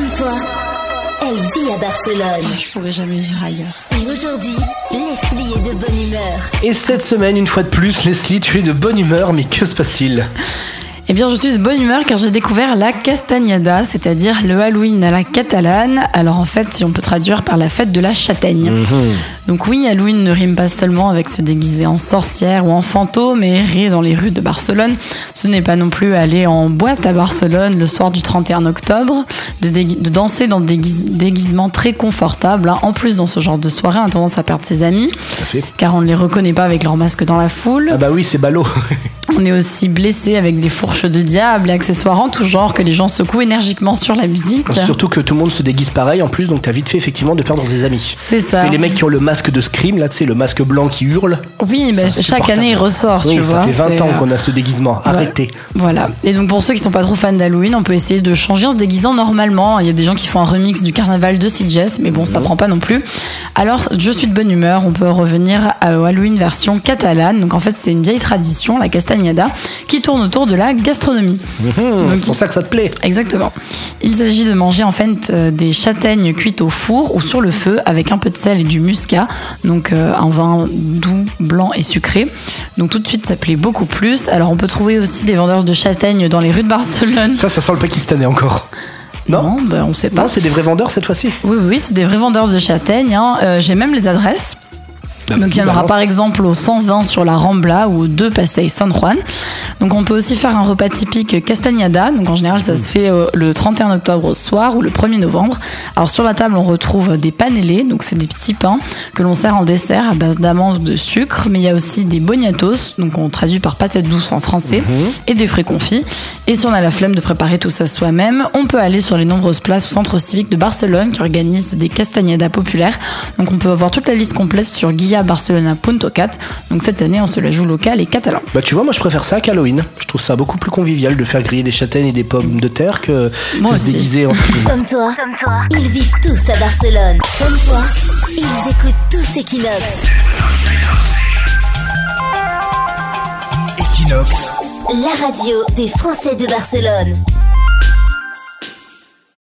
Comme toi, elle vit à Barcelone. Je pourrais jamais vivre ailleurs. Et aujourd'hui, Leslie est de bonne humeur. Et cette semaine, une fois de plus, Leslie, tu es de bonne humeur, mais que se passe-t-il? Eh bien, je suis de bonne humeur car j'ai découvert la Castagnada, c'est-à-dire le Halloween à la catalane. Alors en fait, si on peut traduire par la fête de la châtaigne. Donc oui, Halloween ne rime pas seulement avec se déguiser en sorcière ou en fantôme et errer dans les rues de Barcelone. Ce n'est pas non plus aller en boîte à Barcelone le soir du 31 octobre, de, danser dans des guis- déguisements très confortables. hein. En plus, dans ce genre de soirée, on a tendance à perdre ses amis Tout à fait. car on ne les reconnaît pas avec leur masque dans la foule. Ah bah oui, c'est ballot. On est aussi blessé avec des fourches de diable et accessoires en tout genre que les gens secouent énergiquement sur la musique. Surtout que tout le monde se déguise pareil en plus, donc t'as vite fait effectivement de perdre des amis. C'est ça. Parce que les mecs qui ont le masque de Scream, là, tu sais, le masque blanc qui hurle. Oui, mais c'est chaque année il ressort, Oui, tu ça vois. fait 20 c'est, ans euh, qu'on a ce déguisement. Arrêtez. Voilà. Et donc pour ceux qui sont pas trop fans d'Halloween, on peut essayer de changer en se déguisant normalement. Il y a des gens qui font un remix du carnaval de Sitges, mais bon, ça prend pas non plus. Alors, je suis de bonne humeur. On peut revenir à Halloween version catalane. Donc en fait, c'est une vieille tradition, la qui tourne autour de la gastronomie. Donc, c'est pour ça que ça te plaît. Exactement. Il s'agit de manger en fait euh, des châtaignes cuites au four ou sur le feu avec un peu de sel et du muscat, donc euh, un vin doux, blanc et sucré. Donc tout de suite ça plaît beaucoup plus. Alors on peut trouver aussi des vendeurs de châtaignes dans les rues de Barcelone. Ça, ça sent le pakistanais encore. Non? Ben, on sait pas. Non, c'est des vrais vendeurs cette fois-ci. Oui, oui, c'est des vrais vendeurs de châtaignes. hein. Euh, J'ai même les adresses. Bah, Donc il y en aura par exemple au 120 sur la Rambla ou au 2 Passeig San Juan. Donc on peut aussi faire un repas typique castagnada. Donc en général ça se fait euh, le 31 octobre au soir ou le 1er novembre. Alors sur la table on retrouve des panellés, donc c'est des petits pains que l'on sert en dessert à base d'amandes ou de sucre. Mais il y a aussi des boniatos, donc on traduit par patates douces en français, et des frais confits. Et si on a la flemme de préparer tout ça soi-même, on peut aller sur les nombreuses places au centre civique de Barcelone qui organisent des castagnadas populaires. Donc on peut avoir toute la liste complète sur guillabarcelona.cat. Donc cette année on se la joue local et catalan. Bah tu vois, moi je préfère ça qu'Halloween. Je trouve ça beaucoup plus convivial de faire griller des châtaignes et des pommes de terre que, Moi que se aussi. déguiser en Scream. Comme toi, ils vivent tous à Barcelone. Comme toi, ils écoutent tous Equinox. Equinox, La radio des Français de Barcelone.